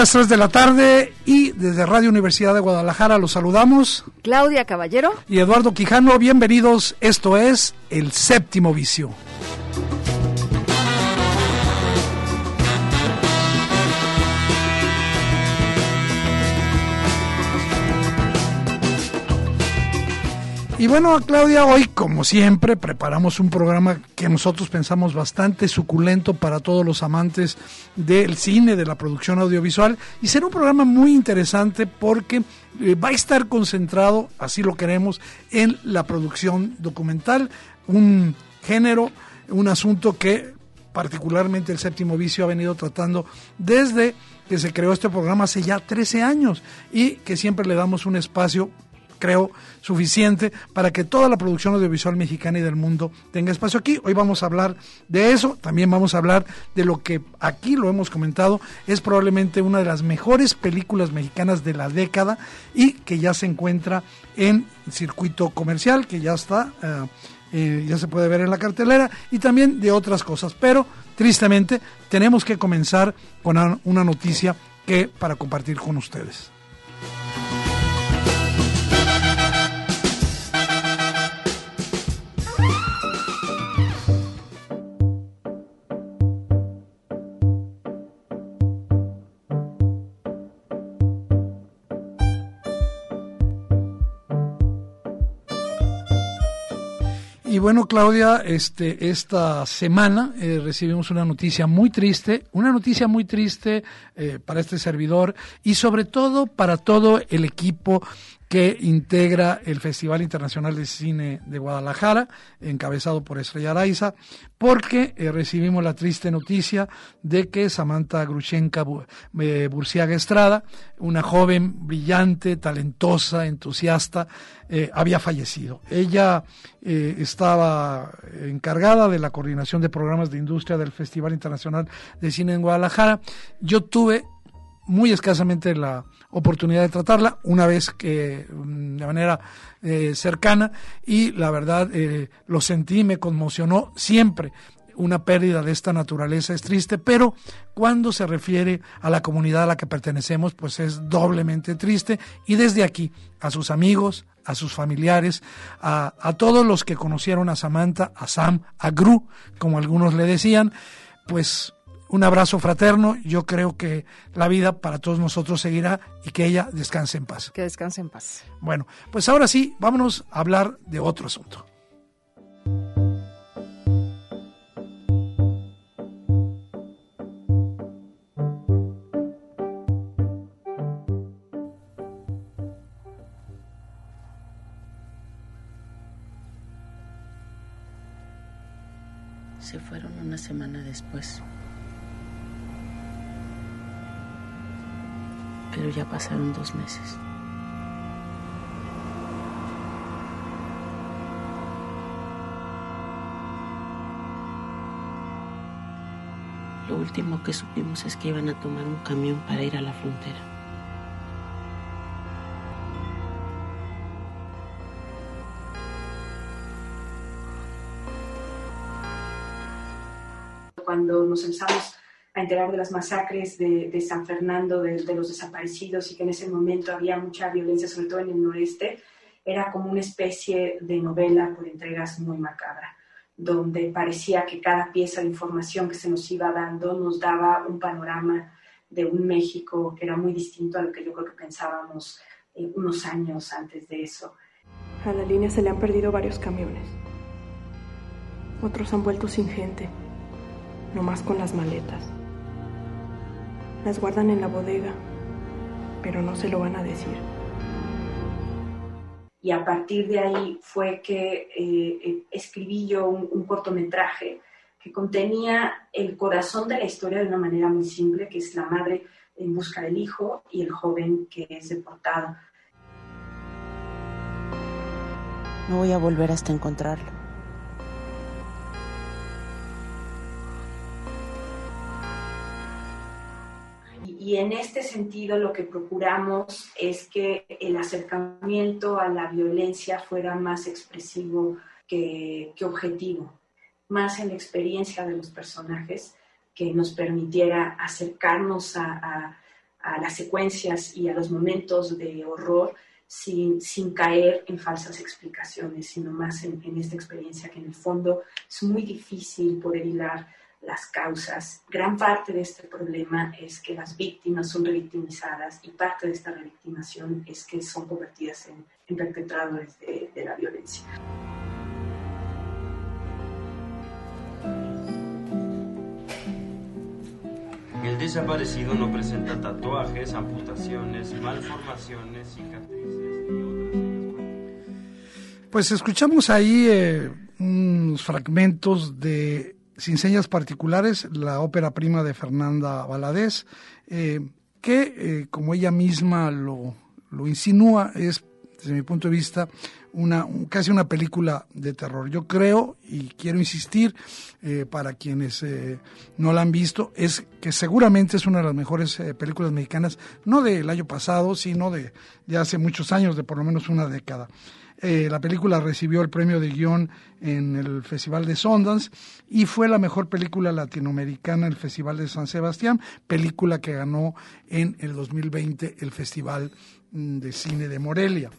Las 3 de la tarde y desde Radio Universidad de Guadalajara los saludamos. Claudia Caballero. Y Eduardo Quijano, bienvenidos. Esto es El Séptimo Vicio. Y bueno, Claudia, hoy, como siempre, preparamos un programa que nosotros pensamos bastante suculento para todos los amantes del cine, de la producción audiovisual, y será un programa muy interesante porque eh, va a estar concentrado, así lo queremos, en la producción documental, un género, un asunto que particularmente el séptimo vicio ha venido tratando desde que se creó este programa hace ya 13 años y que siempre le damos un espacio creo, suficiente para que toda la producción audiovisual mexicana y del mundo tenga espacio aquí. Hoy vamos a hablar de eso, también vamos a hablar de lo que aquí lo hemos comentado, es probablemente una de las mejores películas mexicanas de la década y que ya se encuentra en circuito comercial, que ya está... Eh, eh, ya se puede ver en la cartelera y también de otras cosas. Pero tristemente tenemos que comenzar con una noticia que para compartir con ustedes. Bueno, Claudia, este, esta semana eh, recibimos una noticia muy triste, una noticia muy triste eh, para este servidor y sobre todo para todo el equipo que integra el Festival Internacional de Cine de Guadalajara, encabezado por Estrella Araiza, porque eh, recibimos la triste noticia de que Samantha Grushenka eh, Burciaga Estrada, una joven brillante, talentosa, entusiasta, eh, había fallecido. Ella estaba encargada de la coordinación de programas de industria del Festival Internacional de Cine en Guadalajara. Yo tuve muy escasamente la oportunidad de tratarla, una vez que mm, de manera eh, cercana, y la verdad eh, lo sentí, me conmocionó siempre. Una pérdida de esta naturaleza es triste, pero cuando se refiere a la comunidad a la que pertenecemos, pues es doblemente triste. Y desde aquí, a sus amigos, a sus familiares, a, a todos los que conocieron a Samantha, a Sam, a Gru, como algunos le decían, pues un abrazo fraterno. Yo creo que la vida para todos nosotros seguirá y que ella descanse en paz. Que descanse en paz. Bueno, pues ahora sí, vámonos a hablar de otro asunto. Se fueron una semana después. Ya pasaron dos meses. Lo último que supimos es que iban a tomar un camión para ir a la frontera. Cuando nos empezamos a enterar de las masacres de, San Fernando, de, los desaparecidos y que en ese momento había mucha violencia, sobre todo en el noreste, era como una especie de novela por entregas muy macabra, donde parecía que cada pieza de información que se nos iba dando nos daba un panorama de un México que era muy distinto a lo que yo creo que pensábamos eh, unos años antes de eso. A la línea se le han perdido varios camiones. Otros han vuelto sin gente, no más con las maletas. Las guardan en la bodega, pero no se lo van a decir. Y a partir de ahí fue que eh, eh, escribí yo un, cortometraje que contenía el corazón de la historia de una manera muy simple, que es la madre en busca del hijo y el joven que es deportado. No voy a volver hasta encontrarlo. Y en este sentido lo que procuramos es que el acercamiento a la violencia fuera más expresivo que, objetivo, más en la experiencia de los personajes que nos permitiera acercarnos a, las secuencias y a los momentos de horror sin, caer en falsas explicaciones, sino más en, esta experiencia que en el fondo es muy difícil poder hilar las causas. Gran parte de este problema es que las víctimas son revictimizadas y parte de esta revictimación es que son convertidas en, perpetradores de, de la violencia. El desaparecido no presenta tatuajes, amputaciones, malformaciones, cicatrices ni otras. Pues escuchamos ahí eh, unos fragmentos de sin señas particulares, la ópera prima de Fernanda Valadez, eh, que, eh, como ella misma lo, lo, insinúa, es, desde mi punto de vista, una, casi una película de terror. Yo creo, y quiero insistir, eh, para quienes no la han visto, es que seguramente es una de las mejores películas mexicanas, no del año pasado, sino de, de hace muchos años, de por lo menos una década. Eh, la película recibió el premio de guion en el Festival de Sundance y fue la mejor película latinoamericana en el Festival de San Sebastián, película que ganó en el 2020 el Festival mm, de Cine de Morelia.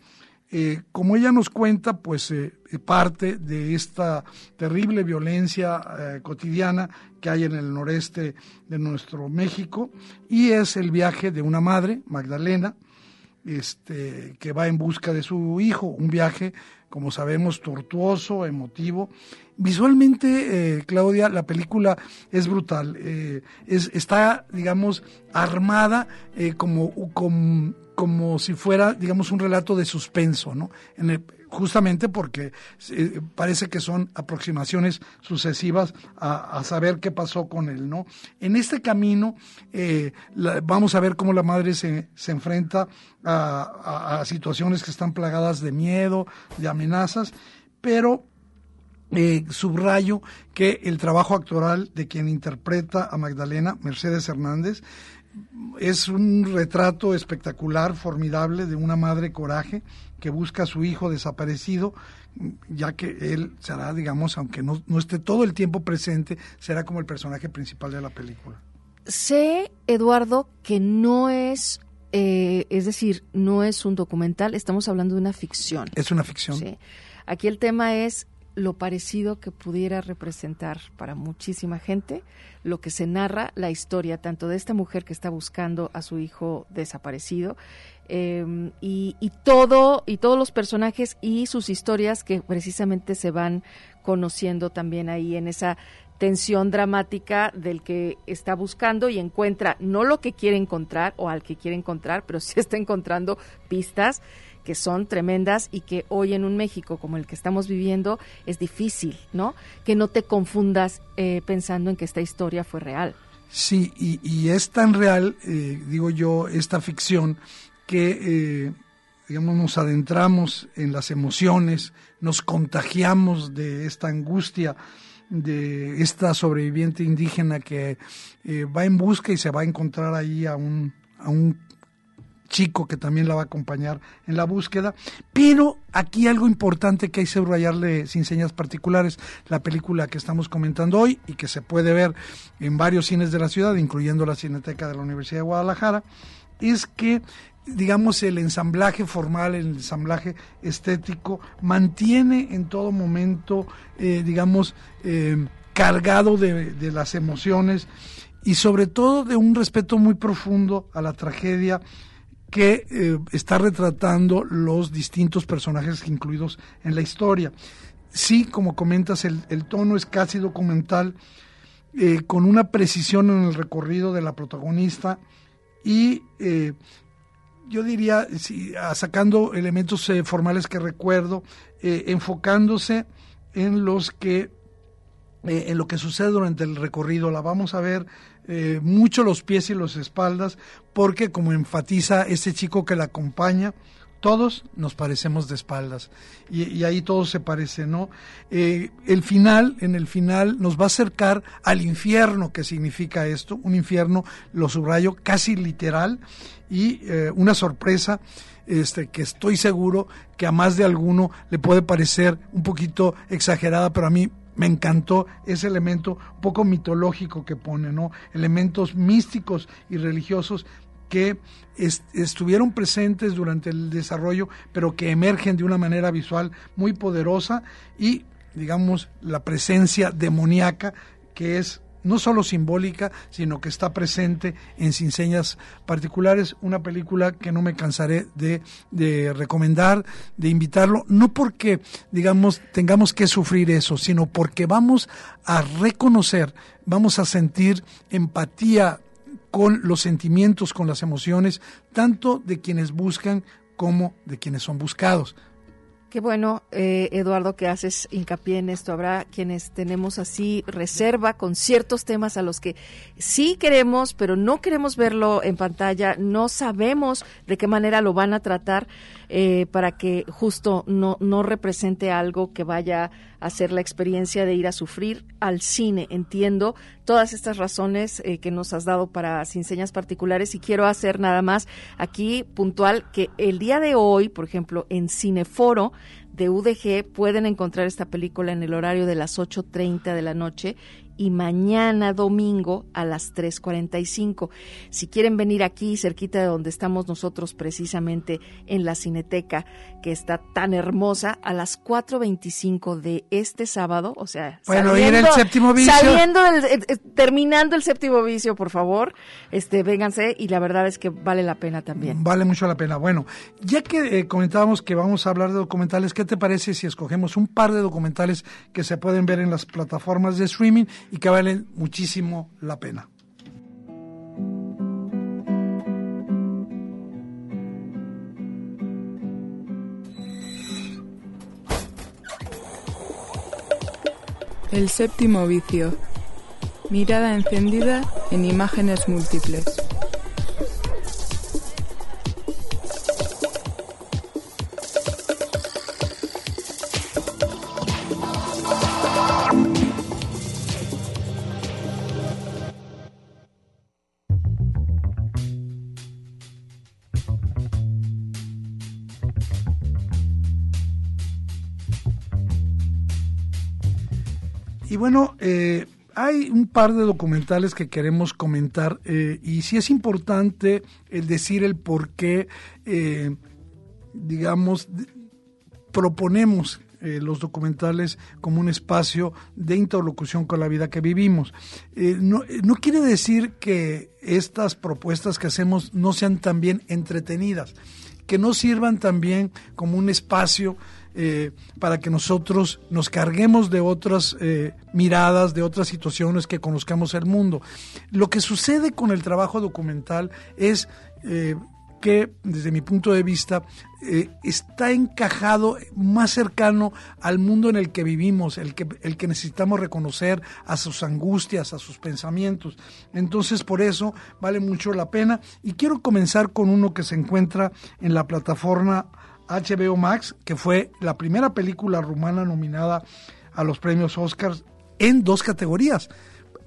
Eh, como ella nos cuenta, pues eh, parte de esta terrible violencia cotidiana que hay en el noreste de nuestro México y es el viaje de una madre, Magdalena, este, que va en busca de su hijo, un viaje, como sabemos, tortuoso, emotivo. Visualmente, eh, Claudia, la película es brutal, eh, es, está, digamos, armada eh, como, como, como, si fuera, digamos, un relato de suspenso, ¿no? Justamente porque eh, parece que son aproximaciones sucesivas a, saber qué pasó con él, ¿no? En este camino eh, vamos a ver cómo la madre se, se enfrenta a, situaciones que están plagadas de miedo, de amenazas, pero eh, subrayo que el trabajo actoral de quien interpreta a Magdalena, Mercedes Hernández, es un retrato espectacular, formidable, de una madre coraje que busca a su hijo desaparecido, ya que él será, digamos, aunque no, esté todo el tiempo presente, será como el personaje principal de la película. Sé, Eduardo, que no es, eh, es decir, no es un documental, estamos hablando de una ficción. Es una ficción. Sí. Aquí el tema es lo parecido que pudiera representar para muchísima gente lo que se narra la historia tanto de esta mujer que está buscando a su hijo desaparecido em, y, todo y todos los personajes y sus historias que precisamente se van conociendo también ahí en esa tensión dramática del que está buscando y encuentra no lo que quiere encontrar o al que quiere encontrar, pero sí está encontrando pistas que son tremendas y que hoy en un México como el que estamos viviendo es difícil, ¿no? Que no te confundas eh, pensando en que esta historia fue real. Sí, y, es tan real, eh, digo yo, esta ficción, que, eh, digamos, nos adentramos en las emociones, nos contagiamos de esta angustia de esta sobreviviente indígena que va en busca y se va a encontrar ahí a un, a un chico que también la va a acompañar en la búsqueda. Pero aquí algo importante que hay que subrayarle sin señas particulares, la película que estamos comentando hoy y que se puede ver en varios cines de la ciudad, incluyendo la Cineteca de la Universidad de Guadalajara, es que digamos, el ensamblaje formal, el ensamblaje estético, mantiene en todo momento, eh, digamos, eh, cargado de, de, las emociones y sobre todo de un respeto muy profundo a la tragedia que eh, está retratando los distintos personajes incluidos en la historia. Sí, como comentas, el, tono es casi documental, eh, con una precisión en el recorrido de la protagonista y eh, yo diría, sacando elementos eh, formales que recuerdo, enfocándose en los que en lo que sucede durante el recorrido. La vamos a ver mucho los pies y las espaldas, porque como enfatiza este chico que la acompaña, todos nos parecemos de espaldas y, ahí todo se parece, ¿no? Eh, el final, en el final, nos va a acercar al infierno que significa esto, un infierno, lo subrayo, casi literal y eh, una sorpresa este, que estoy seguro que a más de alguno le puede parecer un poquito exagerada, pero a mí me encantó ese elemento poco mitológico que pone, ¿no? Elementos místicos y religiosos que estuvieron presentes durante el desarrollo, pero que emergen de una manera visual muy poderosa y, digamos, la presencia demoníaca que es no solo simbólica, sino que está presente en Sin Señas Particulares, una película que no me cansaré de, de, recomendar, de invitarlo, no porque, digamos, tengamos que sufrir eso, sino porque vamos a reconocer, vamos a sentir empatía con los sentimientos, con las emociones, tanto de quienes buscan como de quienes son buscados. Qué bueno, eh, Eduardo, que haces hincapié en esto. Habrá quienes tenemos así reserva con ciertos temas a los que sí queremos, pero no queremos verlo en pantalla, no sabemos de qué manera lo van a tratar eh, para que justo no, no represente algo que vaya a ser la experiencia de ir a sufrir al cine. Entiendo todas estas razones eh, que nos has dado para sin señas particulares y quiero hacer nada más aquí puntual que el día de hoy, por ejemplo, en Cineforo, de UDG pueden encontrar esta película en el horario de las 8.30 de la noche y mañana domingo a las 3.45. Si quieren venir aquí, cerquita de donde estamos nosotros precisamente en la Cineteca, que está tan hermosa, a las 4.25 de este sábado, o sea, bueno, saliendo, el séptimo vicio. Saliendo eh, eh, terminando el séptimo vicio, por favor, este, vénganse y la verdad es que vale la pena también. Vale mucho la pena. Bueno, ya que eh, comentábamos que vamos a hablar de documentales, ¿qué te parece si escogemos un par de documentales que se pueden ver en las plataformas de streaming y que valen muchísimo la pena. El séptimo vicio. Mirada encendida en imágenes múltiples. Bueno, eh, hay un par de documentales que queremos comentar eh, y sí es importante el decir el por qué, eh, digamos, proponemos los documentales como un espacio de interlocución con la vida que vivimos. no, no, quiere decir que estas propuestas que hacemos no sean también entretenidas, que no sirvan también como un espacio eh, para que nosotros nos carguemos de otras eh, miradas, de otras situaciones, que conozcamos el mundo. Lo que sucede con el trabajo documental es eh, que, desde mi punto de vista, está encajado más cercano al mundo en el que vivimos, el que, el que necesitamos reconocer a sus angustias, a sus pensamientos. Entonces, por eso vale mucho la pena. Y quiero comenzar con uno que se encuentra en la plataforma HBO Max, que fue la primera película rumana nominada a los premios Oscars en dos categorías.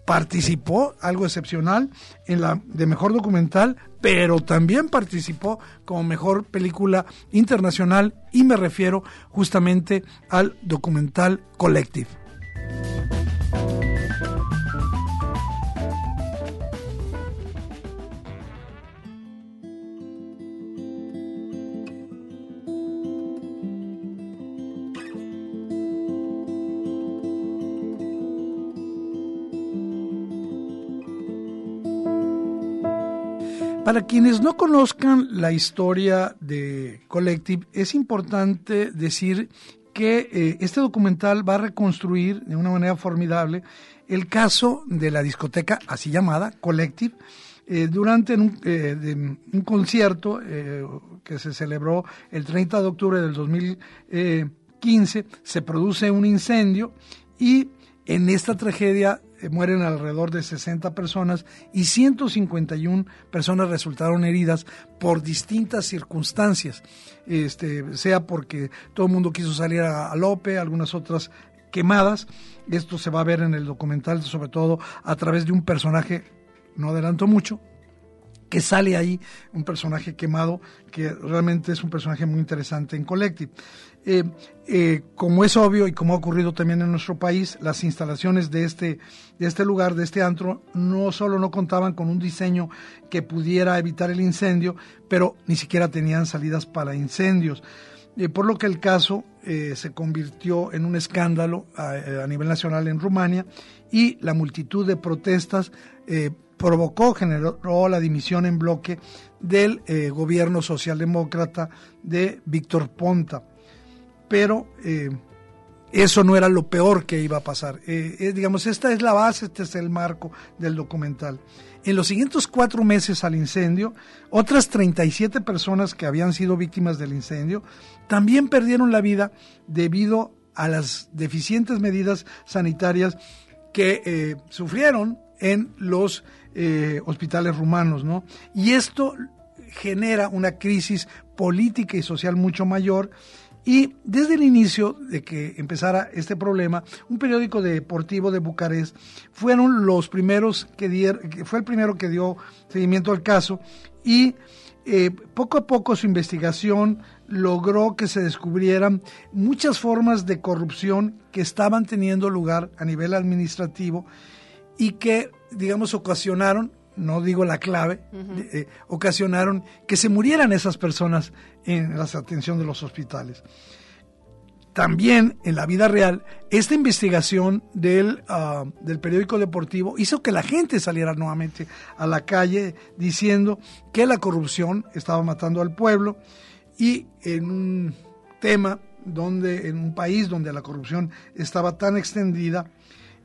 Participó, algo excepcional, en la de mejor documental, pero también participó como mejor película internacional y me refiero justamente al documental Collective. Para quienes no conozcan la historia de Collective, es importante decir que eh, este documental va a reconstruir de una manera formidable el caso de la discoteca así llamada Collective eh, durante un, eh, concierto que se celebró el 30 de octubre del 2015 se produce un incendio y en esta tragedia mueren alrededor de 60 personas y 151 personas resultaron heridas por distintas circunstancias, este, sea porque todo el mundo quiso salir a, Lope, algunas otras quemadas. Esto se va a ver en el documental, sobre todo a través de un personaje, no adelanto mucho, que sale ahí, un personaje quemado, que realmente es un personaje muy interesante en Collective. Eh, eh, como es obvio y como ha ocurrido también en nuestro país, las instalaciones de este, de este lugar, de este antro, no solo no contaban con un diseño que pudiera evitar el incendio, pero ni siquiera tenían salidas para incendios. Eh, por lo que el caso se convirtió en un escándalo a, nivel nacional en Rumania y la multitud de protestas provocó, generó la dimisión en bloque del gobierno socialdemócrata de Víctor Ponta pero eh, eso no era lo peor que iba a pasar. Eh, eh, digamos, esta es la base, este es el marco del documental. En los siguientes cuatro meses al incendio, otras 37 personas que habían sido víctimas del incendio también perdieron la vida debido a las deficientes medidas sanitarias que sufrieron en los hospitales rumanos, ¿no? Y esto genera una crisis política y social mucho mayor y desde el inicio de que empezara este problema, un periódico deportivo de Bucarest fueron los primeros que fue el primero que dio seguimiento al caso y eh, poco a poco su investigación logró que se descubrieran muchas formas de corrupción que estaban teniendo lugar a nivel administrativo y que, digamos, ocasionaron no digo la clave, eh, ocasionaron que se murieran esas personas en la atención de los hospitales. También en la vida real, esta investigación del, ah, del periódico deportivo hizo que la gente saliera nuevamente a la calle diciendo que la corrupción estaba matando al pueblo y en un tema donde, en un país donde la corrupción estaba tan extendida,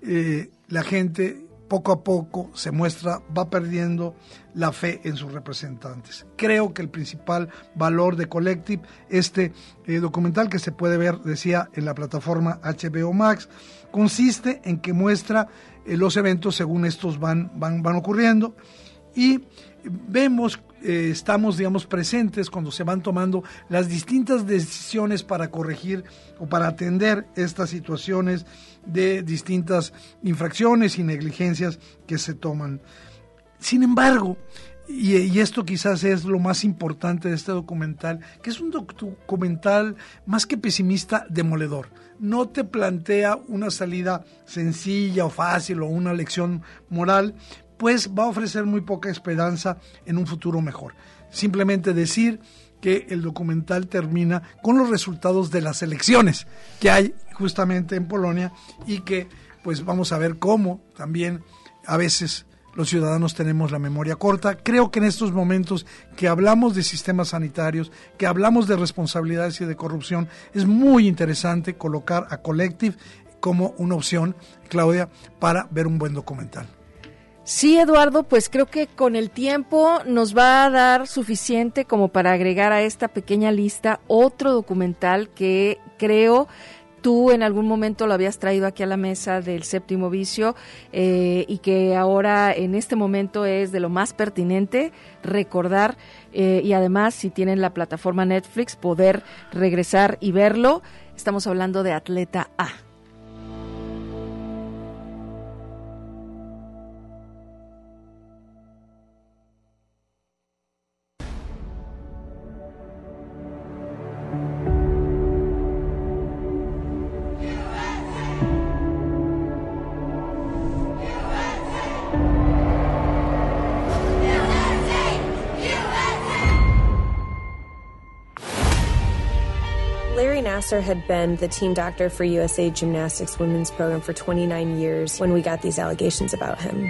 eh, la gente poco a poco se muestra, va perdiendo la fe en sus representantes. Creo que el principal valor de Collective, este eh, documental que se puede ver, decía, en la plataforma HBO Max, consiste en que muestra eh, los eventos según estos van, van, van ocurriendo y vemos, eh, estamos, digamos, presentes cuando se van tomando las distintas decisiones para corregir o para atender estas situaciones de distintas infracciones y negligencias que se toman. Sin embargo, y, esto quizás es lo más importante de este documental, que es un documental más que pesimista, demoledor. No te plantea una salida sencilla o fácil o una lección moral, pues va a ofrecer muy poca esperanza en un futuro mejor. Simplemente decir que el documental termina con los resultados de las elecciones que hay justamente en Polonia y que pues vamos a ver cómo también a veces los ciudadanos tenemos la memoria corta. Creo que en estos momentos que hablamos de sistemas sanitarios, que hablamos de responsabilidades y de corrupción, es muy interesante colocar a Collective como una opción, Claudia, para ver un buen documental. Sí, Eduardo, pues creo que con el tiempo nos va a dar suficiente como para agregar a esta pequeña lista otro documental que creo tú en algún momento lo habías traído aquí a la mesa del séptimo vicio eh, y que ahora en este momento es de lo más pertinente recordar eh, y además si tienen la plataforma Netflix poder regresar y verlo. Estamos hablando de Atleta A. Nasser had been the team doctor for USA Gymnastics women's program for 29 years when we got these allegations about him.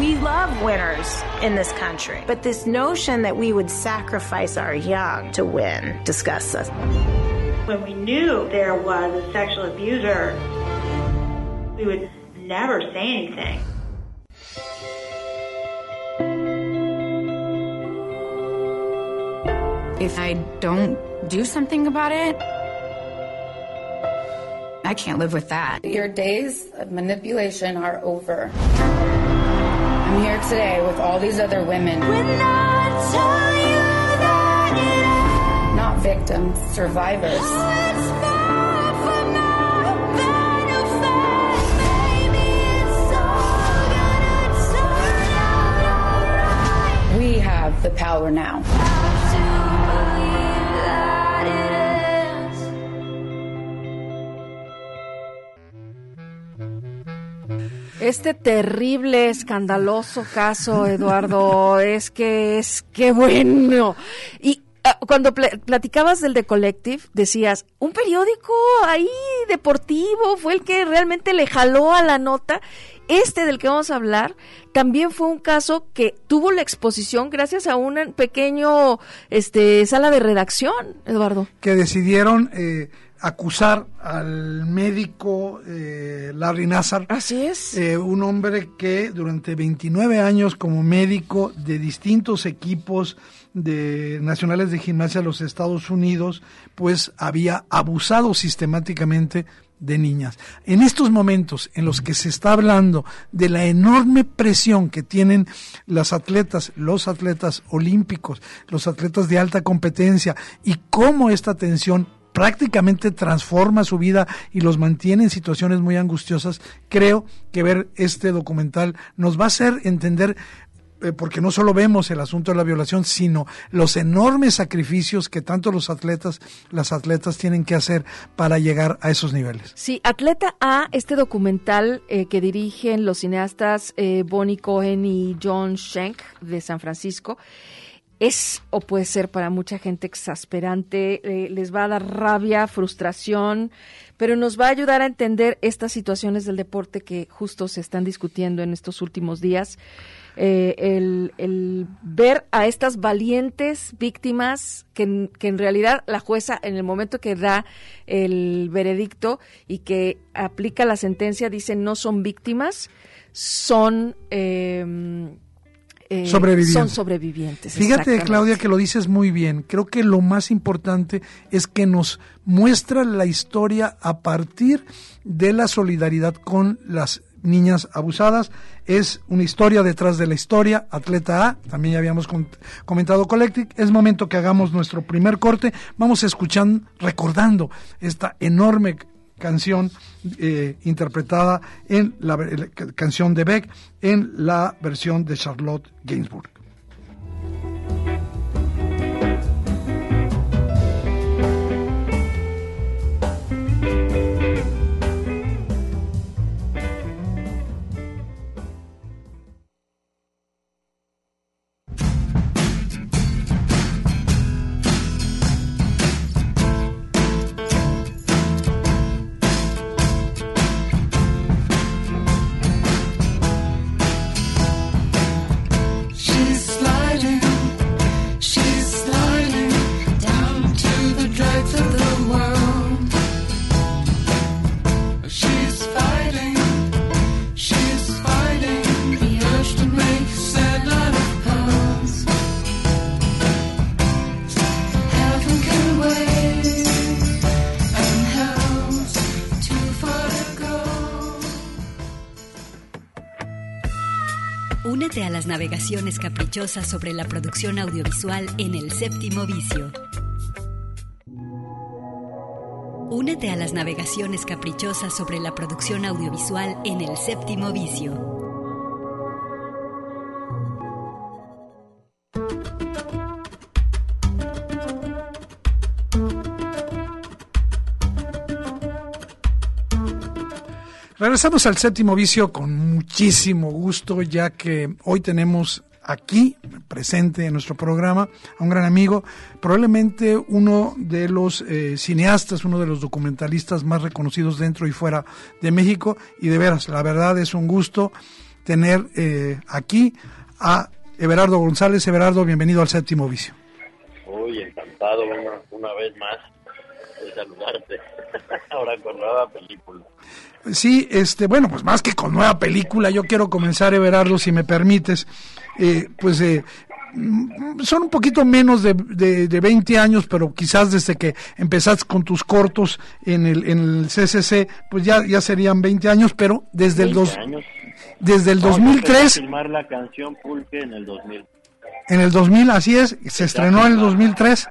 We love winners in this country, but this notion that we would sacrifice our young to win disgusts us. When we knew there was a sexual abuser, we would never say anything. If I don't do something about it, I can't live with that. Your days of manipulation are over. I'm here today with all these other women. Not victims, survivors. We have the power now. Este terrible, escandaloso caso, Eduardo, es que es que bueno. Y ah, cuando pl- platicabas del The Collective, decías, un periódico ahí deportivo fue el que realmente le jaló a la nota. Este del que vamos a hablar también fue un caso que tuvo la exposición gracias a un pequeño este sala de redacción, Eduardo. que decidieron eh, acusar al médico eh, Larry Nassar. Así es. Eh, un hombre que durante 29 años como médico de distintos equipos de nacionales de gimnasia de los Estados Unidos, pues había abusado sistemáticamente de niñas. En estos momentos en los que se está hablando de la enorme presión que tienen las atletas, los atletas olímpicos, los atletas de alta competencia y cómo esta tensión prácticamente transforma su vida y los mantiene en situaciones muy angustiosas, creo que ver este documental nos va a hacer entender eh, porque no solo vemos el asunto de la violación, sino los enormes sacrificios que tanto los atletas, las atletas tienen que hacer para llegar a esos niveles. Sí, Atleta A, este documental eh, que dirigen los cineastas eh, Bonnie Cohen y John Schenk de San Francisco, es o puede ser para mucha gente exasperante, eh, les va a dar rabia, frustración, pero nos va a ayudar a entender estas situaciones del deporte que justo se están discutiendo en estos últimos días. Eh, el, ver a estas valientes víctimas que, que en realidad la jueza en el momento que da el veredicto y que aplica la sentencia dice no son víctimas, son... eh, eh, Sobrevivientes. Son sobrevivientes. Fíjate. Claudia, que lo dices muy bien. Creo que lo más importante es que nos muestra la historia a partir de la solidaridad con las niñas abusadas. Es una historia detrás de la historia. Atleta A, también ya habíamos comentado Collective. Es momento que hagamos nuestro primer corte. Vamos escuchando, recordando esta enorme canción eh, interpretada en la, ver- la canción de Beck en la versión de Charlotte Gainsbourg. Navegaciones caprichosas sobre la producción audiovisual en el séptimo vicio. Únete a las navegaciones caprichosas sobre la producción audiovisual en el séptimo vicio. Regresamos al séptimo vicio con muchísimo gusto, ya que hoy tenemos aquí presente en nuestro programa a un gran amigo, probablemente uno de los eh, cineastas, uno de los documentalistas más reconocidos dentro y fuera de México. Y de veras, la verdad es un gusto tener eh, aquí a Everardo González. Everardo, bienvenido al séptimo vicio. Uy, encantado una vez más. Saludarte. Ahora con nueva película. Sí, este, bueno, pues más que con nueva película, yo quiero comenzar, Everardo, si me permites. Eh, pues eh, mm, son un poquito menos de, de, de 20 años, pero quizás desde que empezaste con tus cortos en el, en el CCC, pues ya, ya serían 20 años, pero desde el, 20 dos, años. desde el No, yo empecé a 2003, filmar la canción Pulque en el 2000. en el 2000, así es, se estrenó en el 2003.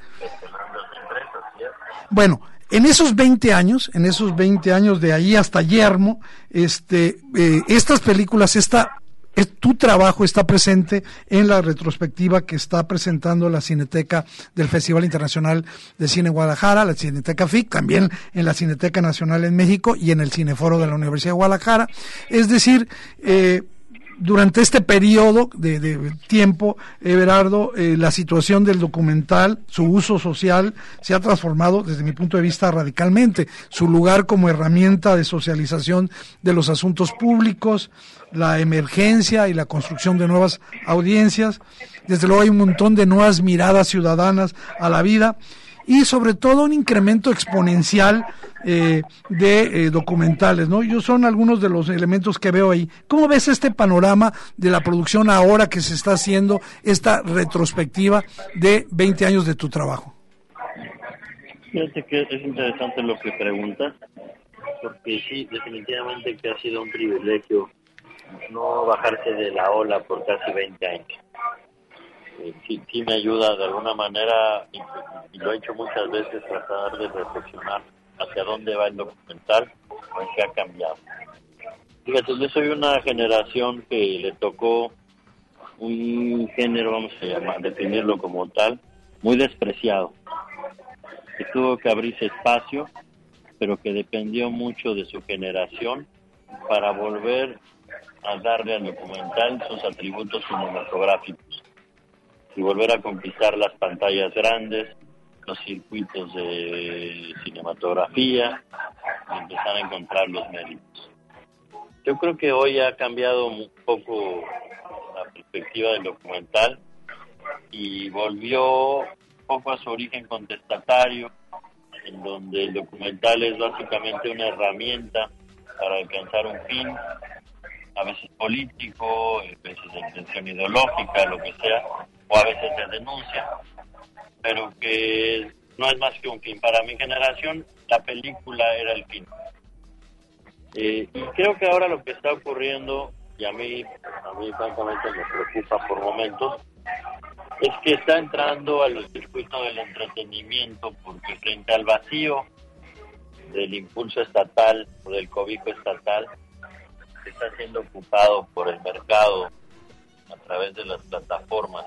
Bueno, en esos 20 años, en esos 20 años de ahí hasta Yermo, este, eh, estas películas, esta, es- tu trabajo está presente en la retrospectiva que está presentando la Cineteca del Festival Internacional de Cine Guadalajara, la Cineteca FIC, también en la Cineteca Nacional en México y en el Cineforo de la Universidad de Guadalajara. Es decir, eh, durante este periodo de, de tiempo, Everardo, eh, la situación del documental, su uso social, se ha transformado, desde mi punto de vista, radicalmente. Su lugar como herramienta de socialización de los asuntos públicos, la emergencia y la construcción de nuevas audiencias. Desde luego hay un montón de nuevas miradas ciudadanas a la vida y sobre todo un incremento exponencial eh, de eh, documentales, ¿no? Yo son algunos de los elementos que veo ahí. ¿Cómo ves este panorama de la producción ahora que se está haciendo esta retrospectiva de 20 años de tu trabajo? Fíjate que es interesante lo que preguntas, porque sí, definitivamente que ha sido un privilegio no bajarse de la ola por casi 20 años. Eh, sí, sí me ayuda de alguna manera, y, lo he hecho muchas veces, tratar de reflexionar hacia dónde va el documental o en qué ha cambiado. Fíjate, yo soy una generación que le tocó un género, vamos a llamar, definirlo como tal, muy despreciado que tuvo que abrirse espacio, pero que dependió mucho de su generación para volver a darle al documental sus atributos cinematográficos y volver a conquistar las pantallas grandes, los circuitos de cinematografía y empezar a encontrar los méritos. Yo creo que hoy ha cambiado un poco la perspectiva del documental y volvió un poco a su origen contestatario, en donde el documental es básicamente una herramienta para alcanzar un fin, a veces político, a veces de intención ideológica, lo que sea, o a veces de denuncia, pero que no es más que un fin. Para mi generación, la película era el fin. Eh, y creo que ahora lo que está ocurriendo, y a mí, a mí francamente me preocupa por momentos, es que está entrando al circuito del entretenimiento porque frente al vacío del impulso estatal o del cobijo estatal está siendo ocupado por el mercado a través de las plataformas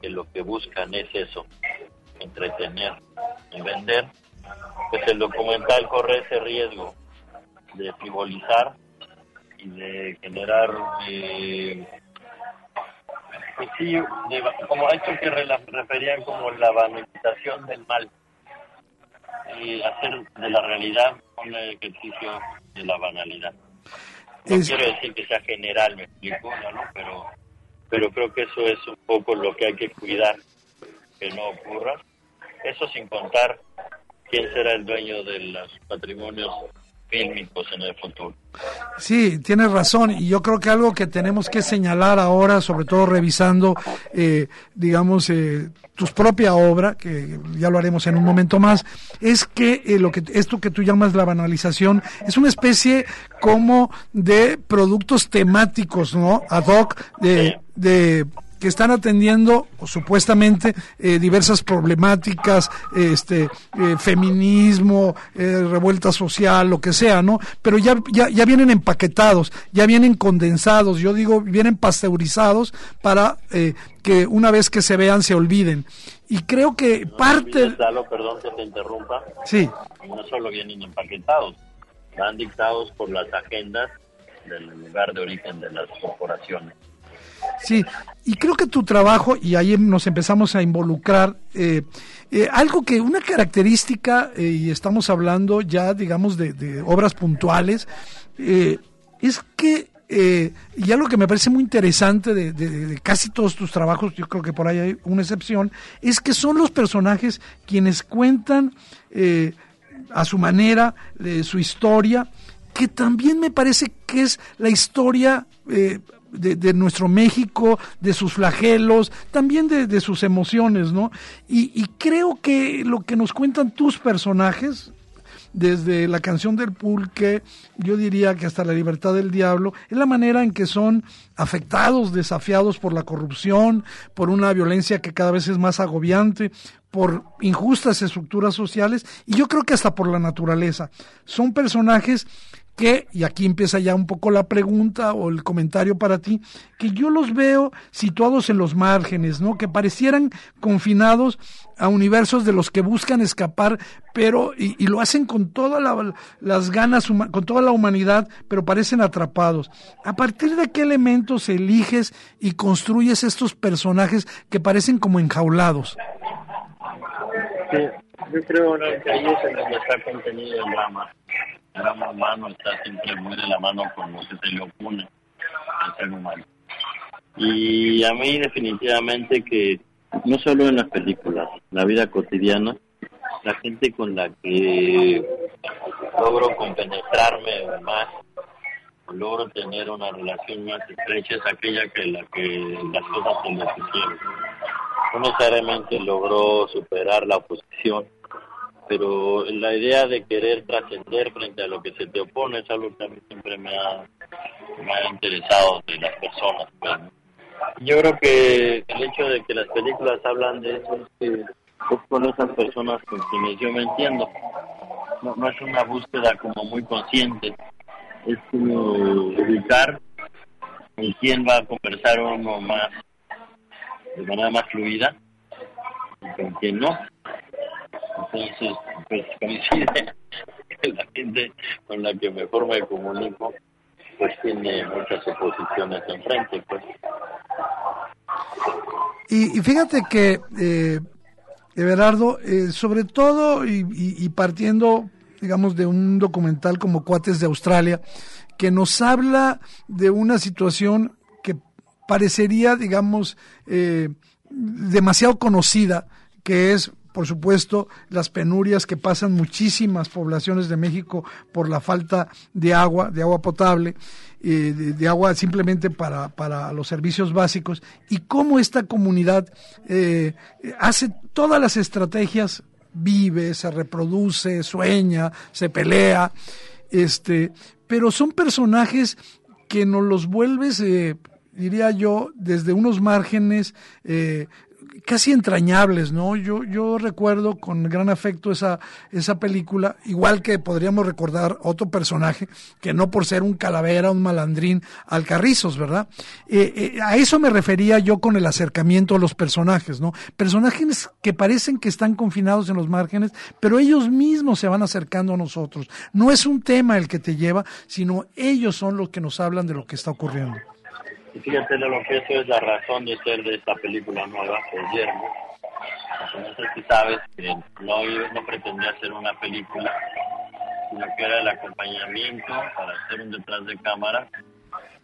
que lo que buscan es eso, entretener y vender, pues el documental corre ese riesgo de frivolizar y de generar eh, pues sí, de- como a esto que re- referían como la banalización del mal y hacer de la realidad un ejercicio de la banalidad. No Es- quiero decir que sea general, me explico, ¿no? Pero, pero creo que eso es un poco lo que hay que cuidar, que no ocurra. Eso sin contar quién será el dueño de los patrimonios fílmicos en el futuro. Sí, tienes razón. Y yo creo que algo que tenemos que señalar ahora, sobre todo revisando, eh, digamos, eh, tu propia obra, que ya lo haremos en un momento más, es que eh, lo que esto que tú llamas la banalización es una especie como de productos temáticos, ¿no? Ad hoc de, de que están atendiendo o supuestamente eh, diversas problemáticas, este eh, feminismo, eh, revuelta social, lo que sea, ¿no? Pero ya, ya ya vienen empaquetados, ya vienen condensados, yo digo vienen pasteurizados para eh, que una vez que se vean se olviden. Y creo que parte, olvides, Lalo, perdón que te interrumpa, sí, no solo vienen empaquetados, van dictados por las agendas del lugar de origen de las corporaciones. Sí, y creo que tu trabajo, y ahí nos empezamos a involucrar, eh, eh, algo que, una característica, eh, y estamos hablando ya, digamos, de, de obras puntuales, eh, es que, y algo que me parece muy interesante de, de- de casi todos tus trabajos, yo creo que por ahí hay una excepción, es que son los personajes quienes cuentan... a su manera, su historia, que también me parece que es la historia de, nuestro México, de sus flagelos, también de, de sus emociones, ¿no? Y, y, creo que lo que nos cuentan tus personajes, desde la canción del pulque, yo diría que hasta la libertad del diablo, es la manera en que son afectados, desafiados por la corrupción, por una violencia que cada vez es más agobiante, por injustas estructuras sociales y yo creo que hasta por la naturaleza. Son personajes que, y aquí empieza ya un poco la pregunta o el comentario para ti, que yo los veo situados en los márgenes, ¿no? Que parecieran confinados a universos de los que buscan escapar, pero, y, y lo hacen con todas la, las ganas, con toda la humanidad, pero parecen atrapados. ¿A partir de qué elementos eliges y construyes estos personajes que parecen como enjaulados? Sí, yo creo que ahí es donde está contenido el drama el drama humano está siempre muy de la mano con lo que se le opone al ser humano. Y a mí definitivamente que no solo en las películas, la vida cotidiana, la gente con la que logro compenetrarme más, logro tener una relación más estrecha es aquella que la que las cosas se pusieron. No necesariamente logró superar la oposición, pero la idea de querer trascender frente a lo que se te opone es algo que a mí siempre me ha, interesado de las personas. Pues, Yo creo que el hecho de que las películas hablan de eso es que es con esas personas con quienes yo me entiendo. No, no es una búsqueda como muy consciente, es como ubicar con quién va a conversar uno más de manera más fluida y con quién no. Entonces, pues coincide la gente con la que me comunico, pues tiene muchas oposiciones enfrente, pues. Y, y fíjate que, eh, Everardo, eh, sobre todo y, y, y partiendo, digamos, de un documental como Cuates de Australia, que nos habla de una situación que parecería, digamos, eh, demasiado conocida, que es por supuesto, las penurias que pasan muchísimas poblaciones de México por la falta de agua, de agua potable, eh, de, agua simplemente para, para los servicios básicos, y cómo esta comunidad eh, hace todas las estrategias, vive, se reproduce, sueña, se pelea, este, pero son personajes que nos los vuelves, eh, diría yo, desde unos márgenes eh, casi entrañables, ¿no? Yo, yo recuerdo con gran afecto esa, esa película, igual que podríamos recordar otro personaje, que no por ser un calavera, un malandrín, Alcarrizos, ¿verdad? Eh, eh, a eso me refería yo con el acercamiento a los personajes, ¿no? Personajes que parecen que están confinados en los márgenes, pero ellos mismos se van acercando a nosotros. No es un tema el que te lleva, sino ellos son los que nos hablan de lo que está ocurriendo. Y fíjate lo que eso es la razón de ser de esta película nueva, Guillermo. No sé si sabes que no, no pretendía hacer una película, sino que era el acompañamiento para hacer un detrás de cámara,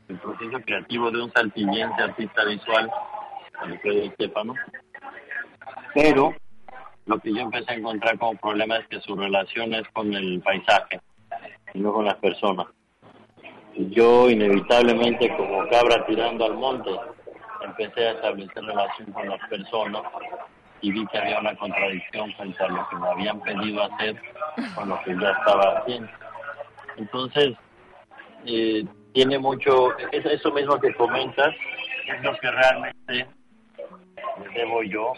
el proceso creativo de un saltillense artista visual, Alfredo Estefano. Pero lo que yo empecé a encontrar como problema es que su relación es con el paisaje y no con las personas yo inevitablemente como cabra tirando al monte empecé a establecer relación con las personas y vi que había una contradicción frente a lo que me habían pedido hacer con lo que ya estaba haciendo. Entonces, eh, tiene mucho, es eso mismo que comentas, es lo que realmente le debo yo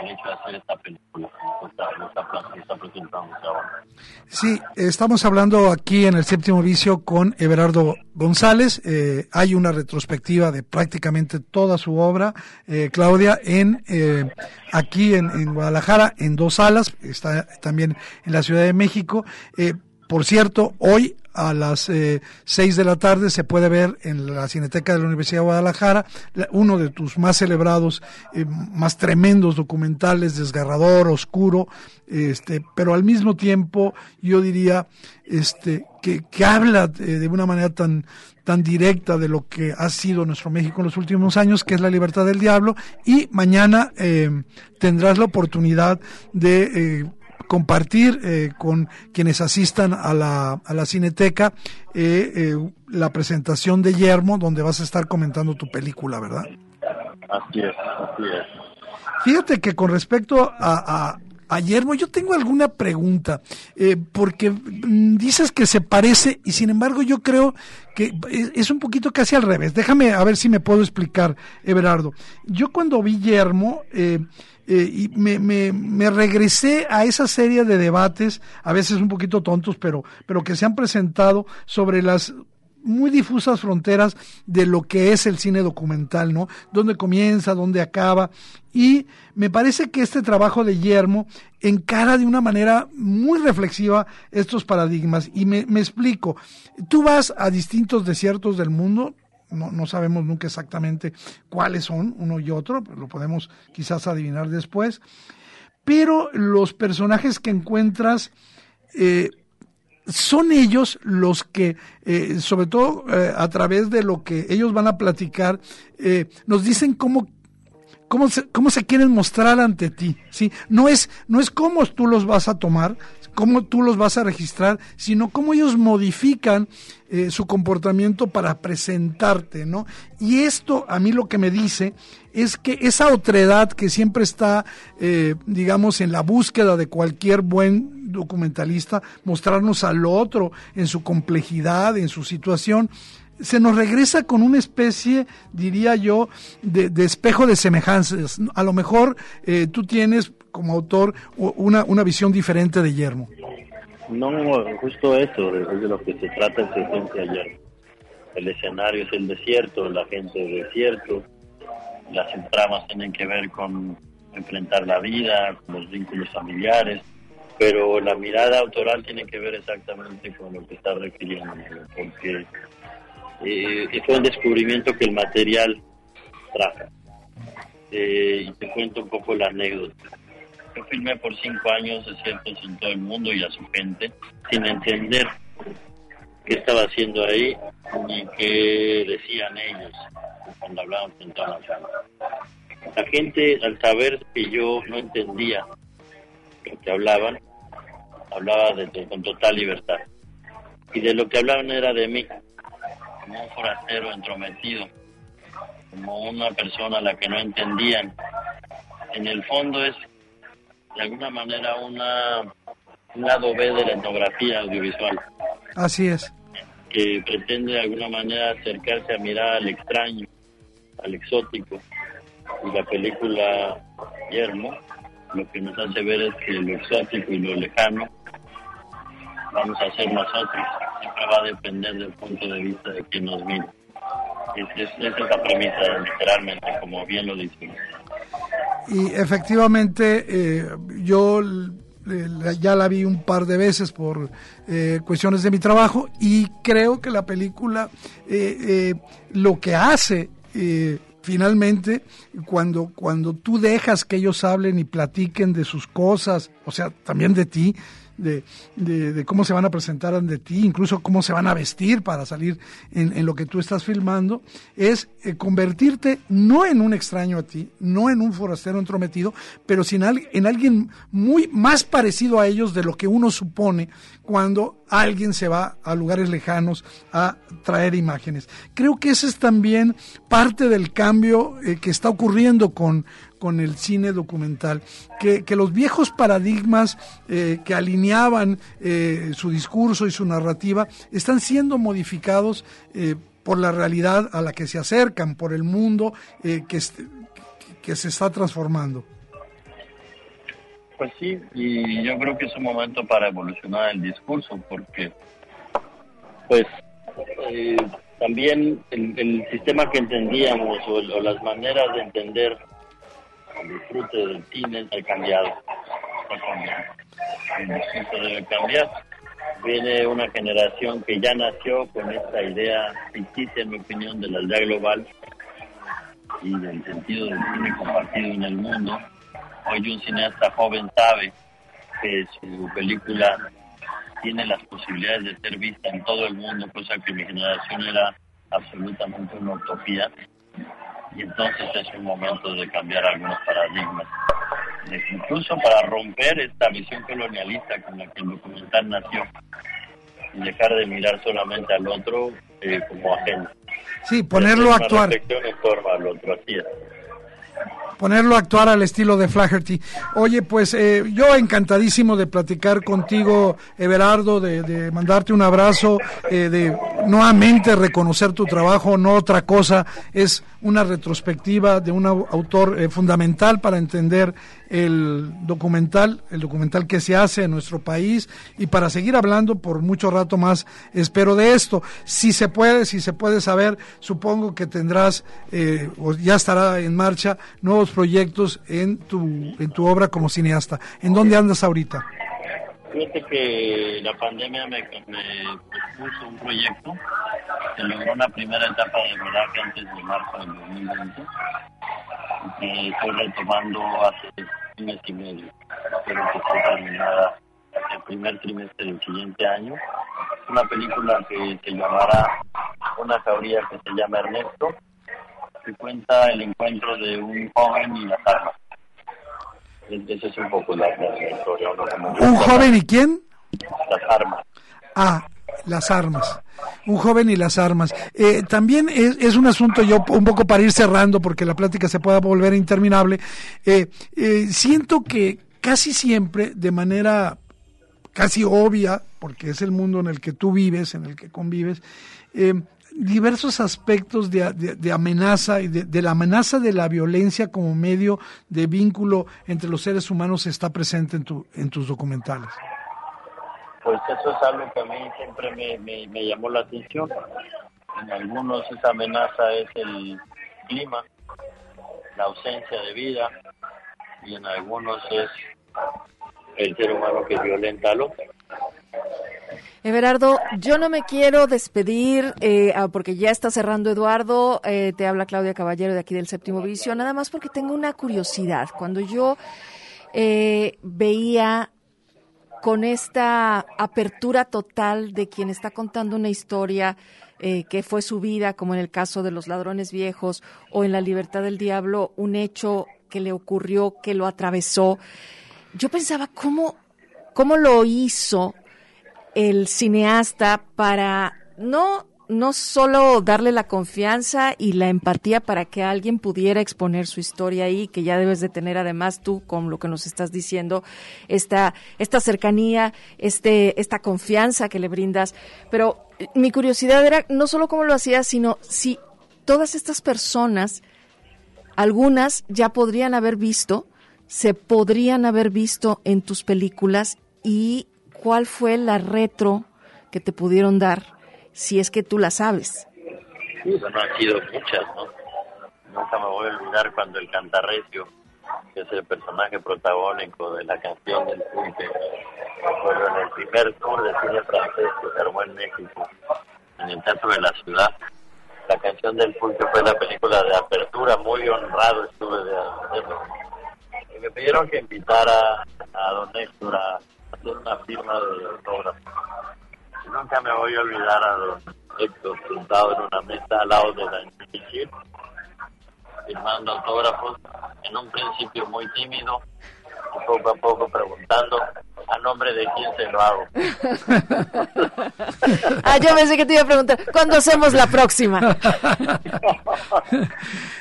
al hecho de hacer esta película. Está, está, está presentando ahora. Sí, estamos hablando aquí en el séptimo vicio con Everardo González. Eh, hay una retrospectiva de prácticamente toda su obra, eh, Claudia, en eh, aquí en, en, Guadalajara, en dos salas, está también en la Ciudad de México. Eh, por cierto, hoy a las eh, seis de la tarde se puede ver en la Cineteca de la Universidad de Guadalajara uno de tus más celebrados, eh, más tremendos documentales, desgarrador, oscuro, este, pero al mismo tiempo yo diría este, que, que habla de, de una manera tan, tan directa de lo que ha sido nuestro México en los últimos años, que es la libertad del diablo, y mañana eh, tendrás la oportunidad de eh, compartir eh, con quienes asistan a la, a la Cineteca eh, eh, la presentación de Yermo, donde vas a estar comentando tu película, ¿verdad? Así es, así es. Fíjate que con respecto a, a, a Yermo, yo tengo alguna pregunta, eh, porque mm, dices que se parece y sin embargo yo creo que es, es un poquito casi al revés. Déjame a ver si me puedo explicar, Everardo. Yo cuando vi Yermo, eh, eh, y me, me, regresé a esa serie de debates, a veces un poquito tontos, pero, pero que se han presentado sobre las muy difusas fronteras de lo que es el cine documental, ¿no? Dónde comienza, dónde acaba. Y me parece que este trabajo de Yermo encara de una manera muy reflexiva estos paradigmas. Y me, me explico. Tú vas a distintos desiertos del mundo, no, no, sabemos nunca exactamente cuáles son uno y otro, lo podemos quizás adivinar después, pero los personajes que encuentras eh, son ellos los que, eh, sobre todo eh, a través de lo que ellos van a platicar, nos dicen cómo cómo se, cómo se quieren mostrar ante ti, ¿sí? No es, no es cómo tú los vas a tomar, cómo tú los vas a registrar, sino cómo ellos modifican eh, su comportamiento para presentarte, ¿no? Y esto a mí lo que me dice es que esa otredad que siempre está, eh, digamos, en la búsqueda de cualquier buen documentalista, mostrarnos al otro en su complejidad, en su situación, se nos regresa con una especie, diría yo, de, de espejo de semejanzas. A lo mejor eh, tú tienes como autor una, una visión diferente de Yermo. No, justo eso, es de lo que se trata en su esencia Yermo. El escenario es el desierto, la gente del desierto, las tramas tienen que ver con enfrentar la vida, con los vínculos familiares, pero la mirada autoral tiene que ver exactamente con lo que está refiriendo, porque eh, fue un descubrimiento que el material trajo. Eh, y te cuento un poco la anécdota. Yo filmé por cinco años desiertos en todo el mundo y a su gente, sin entender qué estaba haciendo ahí ni qué decían ellos cuando hablaban con. La gente, al saber que yo no entendía lo que hablaban, hablaba de, con total libertad. Y de lo que hablaban era de mí como un forastero entrometido, como una persona a la que no entendían. En el fondo es de alguna manera una, un lado B de la etnografía audiovisual. Así es. Que pretende de alguna manera acercarse a mirar al extraño, al exótico. Y la película Yermo lo que nos hace ver es que lo exótico y lo lejano vamos a ser nosotros. Siempre va a depender del punto de vista de quien nos mira. Es, es, premisa, literalmente, como bien lo dice. Y efectivamente, eh, yo ya la vi un par de veces por eh, cuestiones de mi trabajo y creo que la película eh, eh lo que hace finalmente cuando cuando tú dejas que ellos hablen y platiquen de sus cosas, o sea, también de ti, de, de, cómo se van a presentar ante ti, incluso cómo se van a vestir para salir en, en lo que tú estás filmando, es eh, convertirte no en un extraño a ti, no en un forastero entrometido, pero sin al, en alguien muy más parecido a ellos de lo que uno supone cuando alguien se va a lugares lejanos a traer imágenes. Creo que ese es también parte del cambio eh, que está ocurriendo con, con el cine documental, que, que los viejos paradigmas eh, que alineaban eh, su discurso y su narrativa están siendo modificados eh, por la realidad a la que se acercan, por el mundo eh, que, que se está transformando. Pues sí, y yo creo que es un momento para evolucionar el discurso, porque pues eh, también el, el, sistema que entendíamos o, o, las maneras de entender el disfrute del cine ha cambiado, está cambiando. El discurso debe cambiar. Viene una generación que ya nació con esta idea ficticia, en mi opinión, de la aldea global y del sentido del cine compartido en el mundo hoy un cineasta joven sabe que su película tiene las posibilidades de ser vista en todo el mundo, cosa que mi generación era absolutamente una utopía. Y entonces es un momento de cambiar algunos paradigmas. incluso para romper esta visión colonialista con la que el documental nació y dejar de mirar solamente al otro eh, como ajeno. Sí, ponerlo a actuar. al otro, así es. Ponerlo a actuar al estilo de Flaherty. Oye, pues eh, yo encantadísimo de platicar contigo, Everardo, de, mandarte un abrazo, eh, de nuevamente reconocer tu trabajo, no otra cosa, es una retrospectiva de un au- autor eh, fundamental para entender el documental, el documental que se hace en nuestro país y para seguir hablando por mucho rato más, espero de esto. Si se puede, si se puede saber, supongo que tendrás, eh, o ya estará en marcha, nuevos proyectos en tu, en tu obra como cineasta. ¿En dónde andas ahorita? Fíjate que la pandemia me, me puso un proyecto, se logró una primera etapa de rodaje antes de marzo del 2020, y que estoy retomando hace un mes y medio. Espero que esté terminada el primer trimestre del siguiente año. Una película que se llamará Una jauría que se llama Ernesto, que cuenta el encuentro de un joven y las armas. Esa es un poco la, ¿Un joven y quién? las armas. Ah, las armas. Un joven y las armas. Eh, también es, es un asunto, yo un poco para ir cerrando, porque la plática se pueda volver interminable. eh, eh, siento que casi siempre, de manera casi obvia, porque es el mundo en el que tú vives, en el que convives, eh, diversos aspectos de, de- amenaza y de, de la amenaza de la violencia como medio de vínculo entre los seres humanos está presente en, tu, en tus documentales. Pues eso es algo que a mí siempre me, me, me llamó la atención. En algunos esa amenaza es el clima, la ausencia de vida, y en algunos es el ser humano que violenta al otro. Everardo, yo no me quiero despedir eh, ah, porque ya está cerrando Eduardo. eh, te habla Claudia Caballero de aquí del Séptimo Vicio, nada más porque tengo una curiosidad. Cuando yo eh, veía con esta apertura total de quien está contando una historia que fue su vida, como en el caso de los ladrones viejos o en La libertad del diablo, un hecho que le ocurrió, que lo atravesó. Yo pensaba, ¿cómo, cómo lo hizo el cineasta para no no solo darle la confianza y la empatía para que alguien pudiera exponer su historia ahí, que ya debes de tener además tú con lo que nos estás diciendo, esta, esta cercanía, este, esta confianza que le brindas. Pero mi curiosidad era no solo cómo lo hacías, sino si todas estas personas, algunas ya podrían haber visto, se podrían haber visto en tus películas y cuál fue la retro que te pudieron dar, si es que tú la sabes. Sí, bueno, han sido muchas, ¿no? Nunca me voy a olvidar cuando el cantarrecio, que es el personaje protagónico de la canción del pulque, me acuerdo en el primer tour de cine francés que se armó en México, en el Teatro de la Ciudad. La canción del pulque fue la película de apertura, muy honrado estuve de hacerlo. Y me pidieron que invitara a don Héctor a hacer una firma de autógrafo. Nunca me voy a olvidar a don Héctor sentado en una mesa al lado de la Michel, firmando autógrafos, en un principio muy tímido, y poco a poco preguntando a nombre de quién se lo hago. Ah, yo pensé que te iba a preguntar, ¿cuándo hacemos la próxima?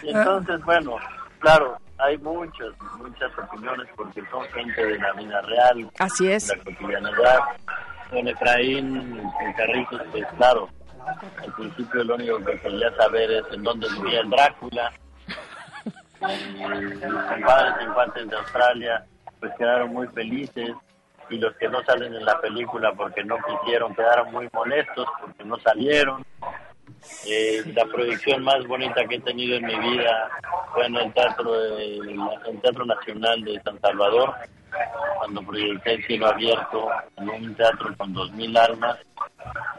Y entonces, bueno, claro, hay muchas, muchas opiniones porque son gente de la vida real, Así es. la cotidianidad. Don Efraín Carritos, pues claro, al principio lo único que quería saber es en dónde vivía el Drácula. Mis compadres infantes de Australia, pues quedaron muy felices. Y los que no salen en la película porque no quisieron quedaron muy molestos porque no salieron. Eh, la proyección más bonita que he tenido en mi vida fue en el Teatro, de, el teatro Nacional de San Salvador, cuando proyecté el cielo abierto en un teatro con dos mil almas,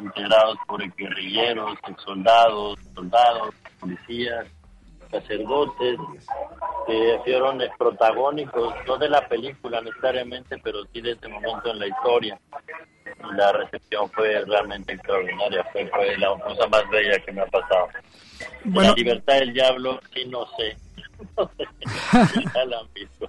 integrados por guerrilleros, soldados, soldados, policías, sacerdotes, que fueron protagónicos, no de la película necesariamente, pero sí de ese momento en la historia. La recepción fue realmente extraordinaria, fue, fue la cosa más bella que me ha pasado. Bueno. La libertad del diablo, sí, no sé. No sé. Ya la han visto.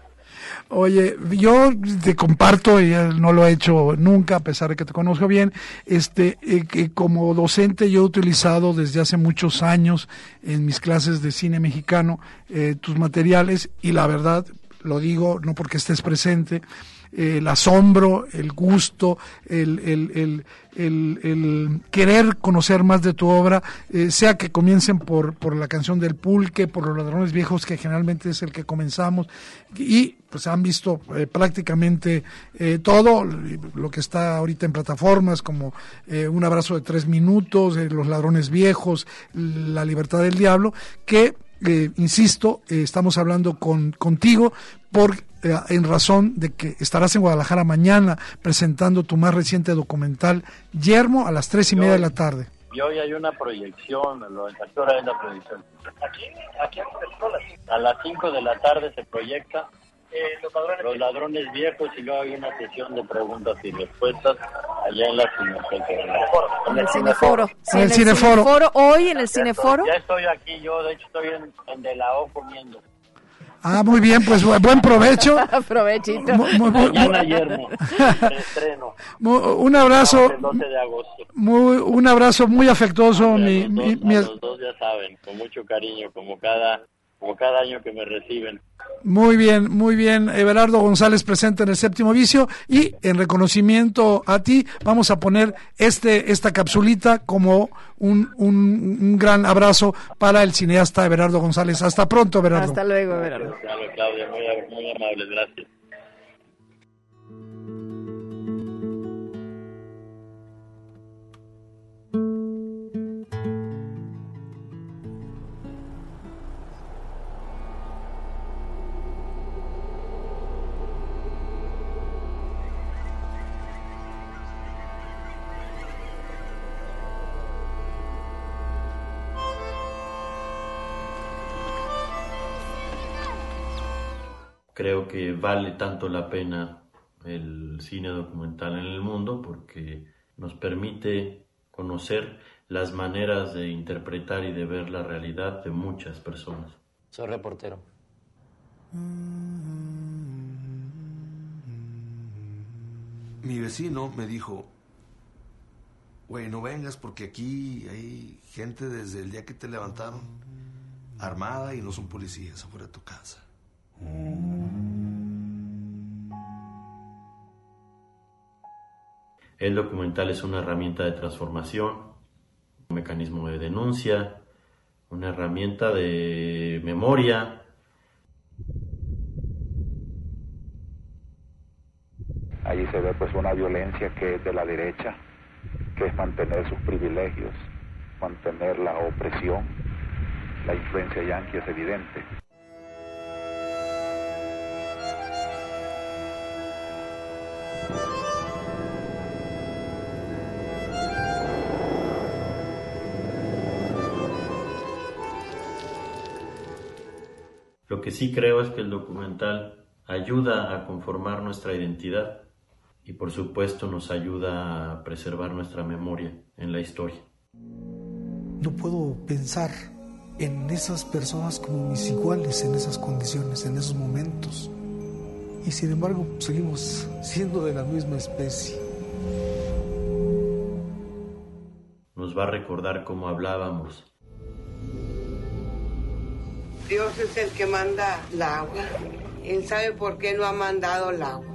Oye, yo te comparto, y no lo he hecho nunca, a pesar de que te conozco bien, este, eh, que como docente yo he utilizado desde hace muchos años en mis clases de cine mexicano eh, tus materiales y la verdad, lo digo no porque estés presente, el asombro, el gusto, el, el, el, el, querer conocer más de tu obra, eh, sea que comiencen por, por la canción del pulque, por los ladrones viejos, que generalmente es el que comenzamos, y pues han visto eh, prácticamente eh, todo lo que está ahorita en plataformas, como Un abrazo de tres minutos, Los ladrones viejos, La libertad del diablo, que insisto, estamos hablando con, contigo por, eh, en razón de que estarás en Guadalajara mañana presentando tu más reciente documental, Yermo, a las tres y media de la tarde. Y hoy hay una proyección, ¿a lo- ¿a qué hora es la proyección? Aquí, aquí A las 5 de la tarde se proyecta Los ladrones viejos y luego hay una sesión de preguntas y respuestas allá en la cineteca. En el cineforo. Sí, En el cineforo. Hoy en el cineforo. Ya estoy aquí, yo de hecho estoy en, en De La O comiendo. Ah, muy bien, pues bu- buen provecho. Provechito. Mañana Yermo, estreno. un abrazo, El 12 de agosto. muy, un abrazo muy afectuoso, mi, Los dos, mi- a los dos ya saben, con mucho cariño, como cada, como cada año que me reciben. Muy bien, muy bien. Everardo González presente en el séptimo vicio y en reconocimiento a ti vamos a poner este esta capsulita como un, un, un gran abrazo para el cineasta Everardo González. Hasta pronto, Everardo. Hasta luego, Everardo. Claro, Claudia, muy, muy amable, gracias. Creo que vale tanto la pena el cine documental en el mundo porque nos permite conocer las maneras de interpretar y de ver la realidad de muchas personas. Soy reportero. Mi vecino me dijo, güey, no vengas porque aquí hay gente desde el día que te levantaron, armada y no son policías afuera de tu casa. El documental es una herramienta de transformación, un mecanismo de denuncia, una herramienta de memoria. Allí se ve pues una violencia que es de la derecha, que es mantener sus privilegios, mantener la opresión. La influencia yanqui es evidente. Lo que sí creo es que el documental ayuda a conformar nuestra identidad y por supuesto nos ayuda a preservar nuestra memoria en la historia. No puedo pensar en esas personas como mis iguales en esas condiciones, en esos momentos. Y sin embargo, seguimos siendo de la misma especie. Nos va a recordar cómo hablábamos, Dios es el que manda el agua. Él sabe por qué no ha mandado el agua.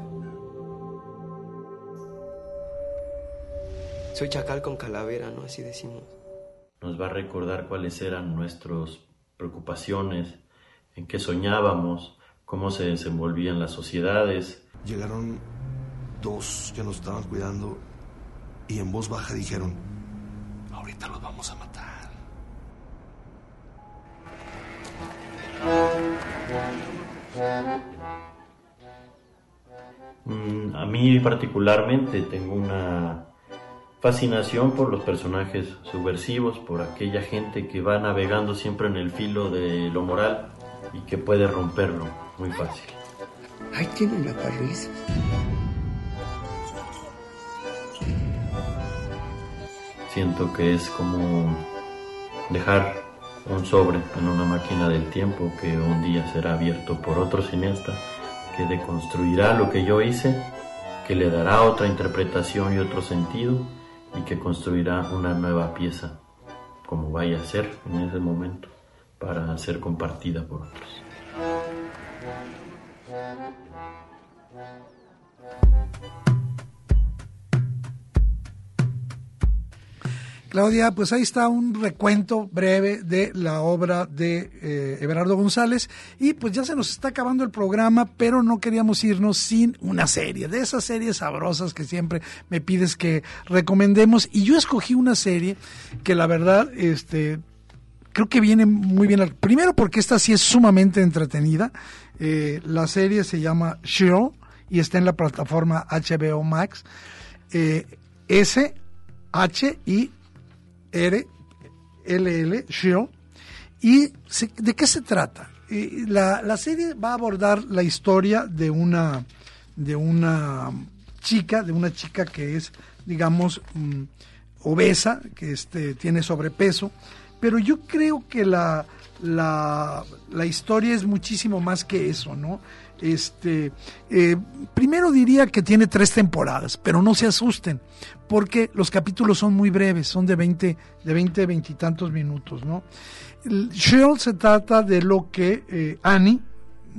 Soy chacal con calavera, ¿no? Así decimos. nos va a recordar cuáles eran nuestras preocupaciones, en qué soñábamos, cómo se desenvolvían las sociedades. Llegaron dos que nos estaban cuidando y en voz baja dijeron, ahorita los vamos a matar. A mí particularmente tengo una fascinación por los personajes subversivos, por aquella gente que va navegando siempre en el filo de lo moral y que puede romperlo muy fácil. Ahí tienen la Luis. Siento que es como dejar un sobre en una máquina del tiempo que un día será abierto por otro cineasta que deconstruirá lo que yo hice, que le dará otra interpretación y otro sentido y que construirá una nueva pieza, como vaya a ser en ese momento, para ser compartida por otros. Claudia, pues ahí está un recuento breve de la obra de eh, Everardo González. Y pues ya se nos está acabando el programa, pero no queríamos irnos sin una serie, de esas series sabrosas que siempre me pides que recomendemos. Y yo escogí una serie que la verdad, este, creo que viene muy bien. Primero porque esta sí es sumamente entretenida, eh, la serie se llama Cheryl y está en la plataforma HBO Max, eh, S, H, I, R, LL, Show. ¿Y de qué se trata? La, la, serie va a abordar la historia de una, de una chica, de una chica que es, digamos, mm, obesa, que este, tiene sobrepeso, pero yo creo que la, la, historia es muchísimo más que eso, ¿no? Este, eh, primero diría que tiene tres temporadas, pero no se asusten, porque los capítulos son muy breves, son de 20, de 20, veintitantos minutos, ¿no? Cheryl se trata de lo que eh, Annie,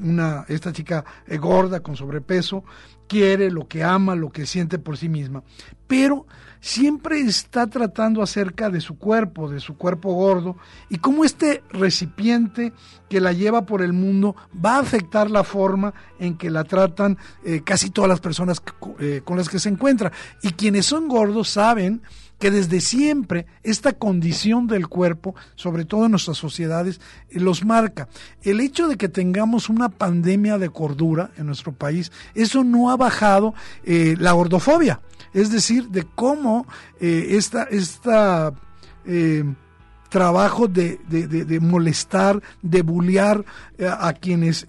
una, esta chica eh, gorda con sobrepeso, quiere, lo que ama, lo que siente por sí misma. Pero siempre está tratando acerca de su cuerpo, de su cuerpo gordo, y cómo este recipiente que la lleva por el mundo va a afectar la forma en que la tratan eh, casi todas las personas eh, con las que se encuentra. Y quienes son gordos saben que desde siempre esta condición del cuerpo, sobre todo en nuestras sociedades, eh, los marca. El hecho de que tengamos una pandemia de cordura en nuestro país, eso no ha bajado la gordofobia es decir, de cómo eh, esta, esta eh, trabajo de, de, molestar, de bullear eh, a quienes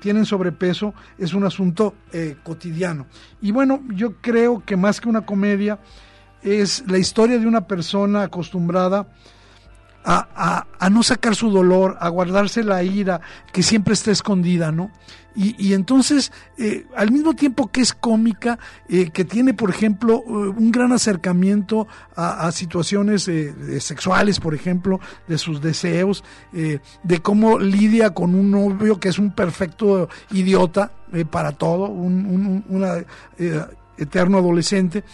tienen sobrepeso es un asunto cotidiano. Y bueno, yo creo que más que una comedia es la historia de una persona acostumbrada a, a, no sacar su dolor, a guardarse la ira que siempre está escondida, ¿no? Y, entonces, eh, al mismo tiempo que es cómica, eh, que tiene, por ejemplo, eh, un gran acercamiento a, situaciones sexuales, por ejemplo, de sus deseos, de cómo lidia con un novio que es un perfecto idiota para todo, un, eterno adolescente,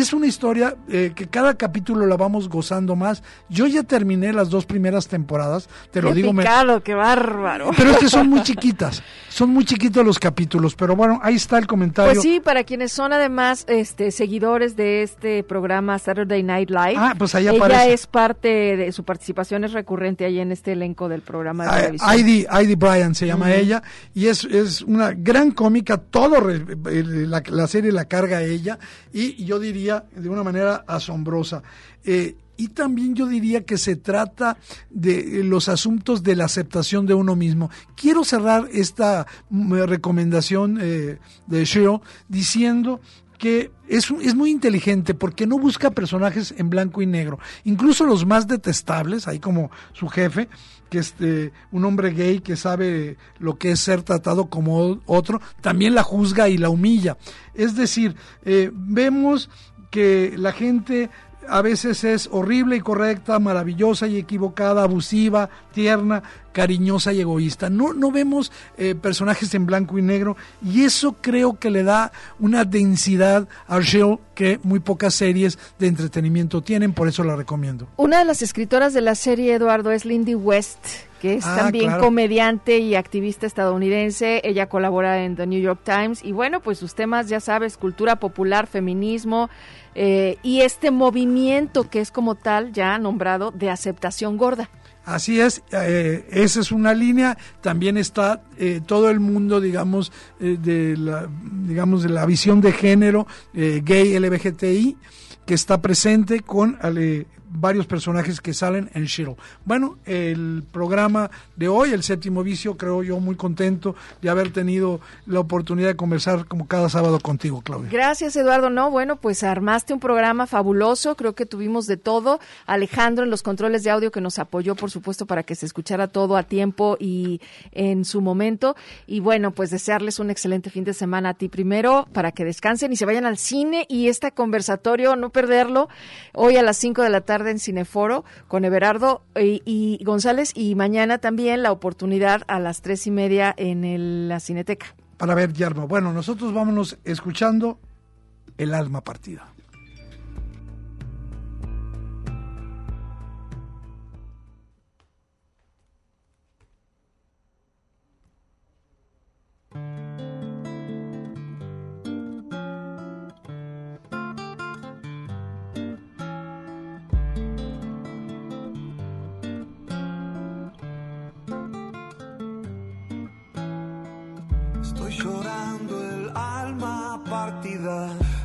es una historia eh, que cada capítulo la vamos gozando más. Yo ya terminé las dos primeras temporadas, te lo digo. Picado, qué bárbaro. Pero es que son muy chiquitas, son muy chiquitos los capítulos, pero bueno, ahí está el comentario. Pues sí, para quienes son además este seguidores de este programa Saturday Night Live. Ah, pues ahí Ella es parte de su participación es recurrente ahí en este elenco del programa de ah, televisión. Heidi, Heidi Bryan se llama ella y es, es una gran cómica, todo la, la serie la carga ella y yo diría de una manera asombrosa. Eh, y también yo diría que se trata de los asuntos de la aceptación de uno mismo. Quiero cerrar esta mm, recomendación eh, de Sheo diciendo que es, es, muy inteligente porque no busca personajes en blanco y negro. Incluso los más detestables, ahí como su jefe, que es eh, un hombre gay que sabe lo que es ser tratado como otro, también la juzga y la humilla. Es decir, vemos que la gente a veces es horrible y correcta, maravillosa y equivocada, abusiva, tierna, cariñosa y egoísta. No, no vemos eh, personajes en blanco y negro y eso creo que le da una densidad al show que muy pocas series de entretenimiento tienen, por eso la recomiendo. Una de las escritoras de la serie, Eduardo, es Lindy West que es ah, también comediante y activista estadounidense. Ella colabora en The New York Times y bueno, pues sus temas, ya sabes, cultura popular, feminismo, eh, y este movimiento que es como tal ya nombrado de aceptación gorda. Así es, eh, esa es una línea. También está eh, todo el mundo, digamos, de la, digamos, de la visión de género gay LBGTI que está presente con varios personajes que salen en Shiro. Bueno, el programa de hoy, el séptimo vicio, creo yo muy contento de haber tenido la oportunidad de conversar como cada sábado contigo, Claudia. Gracias, Eduardo. No, bueno, pues armaste un programa fabuloso. Creo que tuvimos de todo. Alejandro en los controles de audio que nos apoyó, por supuesto, para que se escuchara todo a tiempo y en su momento. Y bueno, pues desearles un excelente fin de semana a ti primero, para que descansen y se vayan al cine y este conversatorio, no perderlo, hoy a las 5 de la tarde en Cineforo con Everardo y, y González y mañana también la oportunidad a las tres y media en el- la Cineteca. Para ver, Yarma. Bueno, nosotros vámonos escuchando El alma partida.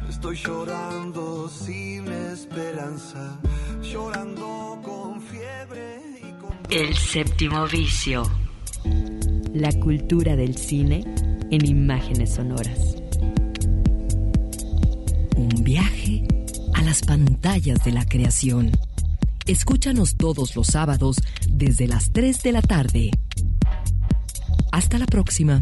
Estoy llorando sin esperanza, llorando con fiebre y con... El séptimo vicio. La cultura del cine en imágenes sonoras. Un viaje a las pantallas de la creación. Escúchanos todos los sábados desde las 3 de la tarde. Hasta la próxima.